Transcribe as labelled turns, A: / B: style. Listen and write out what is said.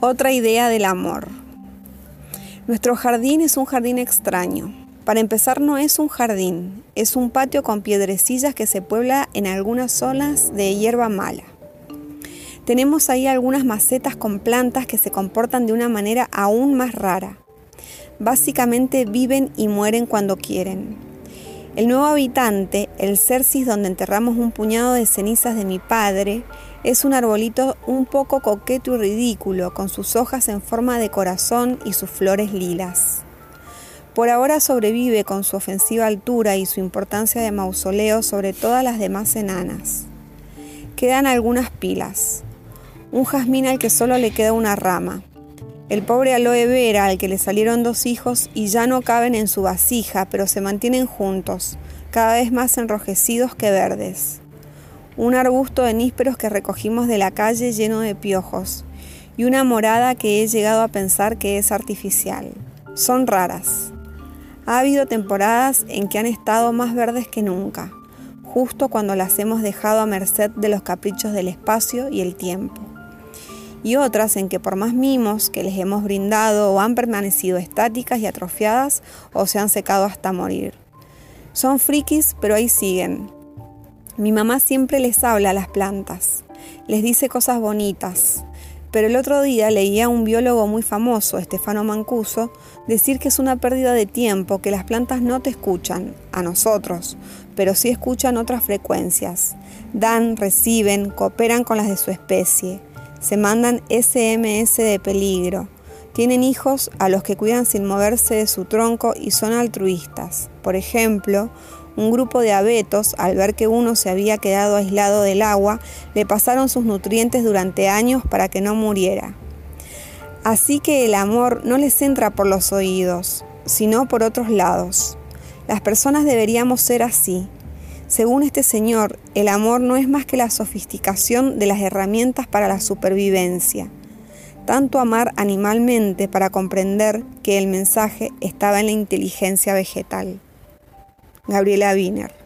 A: Otra idea del amor. Nuestro jardín es un jardín extraño. Para empezar no es un jardín, es un patio con piedrecillas que se puebla en algunas zonas de hierba mala. Tenemos ahí algunas macetas con plantas que se comportan de una manera aún más rara. Básicamente viven y mueren cuando quieren. El nuevo habitante, el Cercis donde enterramos un puñado de cenizas de mi padre, es un arbolito un poco coqueto y ridículo, con sus hojas en forma de corazón y sus flores lilas. Por ahora sobrevive con su ofensiva altura y su importancia de mausoleo sobre todas las demás enanas. Quedan algunas pilas. Un jazmín al que solo le queda una rama. El pobre aloe vera al que le salieron dos hijos y ya no caben en su vasija, pero se mantienen juntos, cada vez más enrojecidos que verdes un arbusto de nísperos que recogimos de la calle lleno de piojos y una morada que he llegado a pensar que es artificial. Son raras. Ha habido temporadas en que han estado más verdes que nunca, justo cuando las hemos dejado a merced de los caprichos del espacio y el tiempo. Y otras en que por más mimos que les hemos brindado o han permanecido estáticas y atrofiadas o se han secado hasta morir. Son frikis, pero ahí siguen, mi mamá siempre les habla a las plantas, les dice cosas bonitas, pero el otro día leía a un biólogo muy famoso, Estefano Mancuso, decir que es una pérdida de tiempo, que las plantas no te escuchan, a nosotros, pero sí escuchan otras frecuencias. Dan, reciben, cooperan con las de su especie, se mandan SMS de peligro, tienen hijos a los que cuidan sin moverse de su tronco y son altruistas. Por ejemplo, un grupo de abetos, al ver que uno se había quedado aislado del agua, le pasaron sus nutrientes durante años para que no muriera. Así que el amor no les entra por los oídos, sino por otros lados. Las personas deberíamos ser así. Según este señor, el amor no es más que la sofisticación de las herramientas para la supervivencia. Tanto amar animalmente para comprender que el mensaje estaba en la inteligencia vegetal. Gabriela Wiener.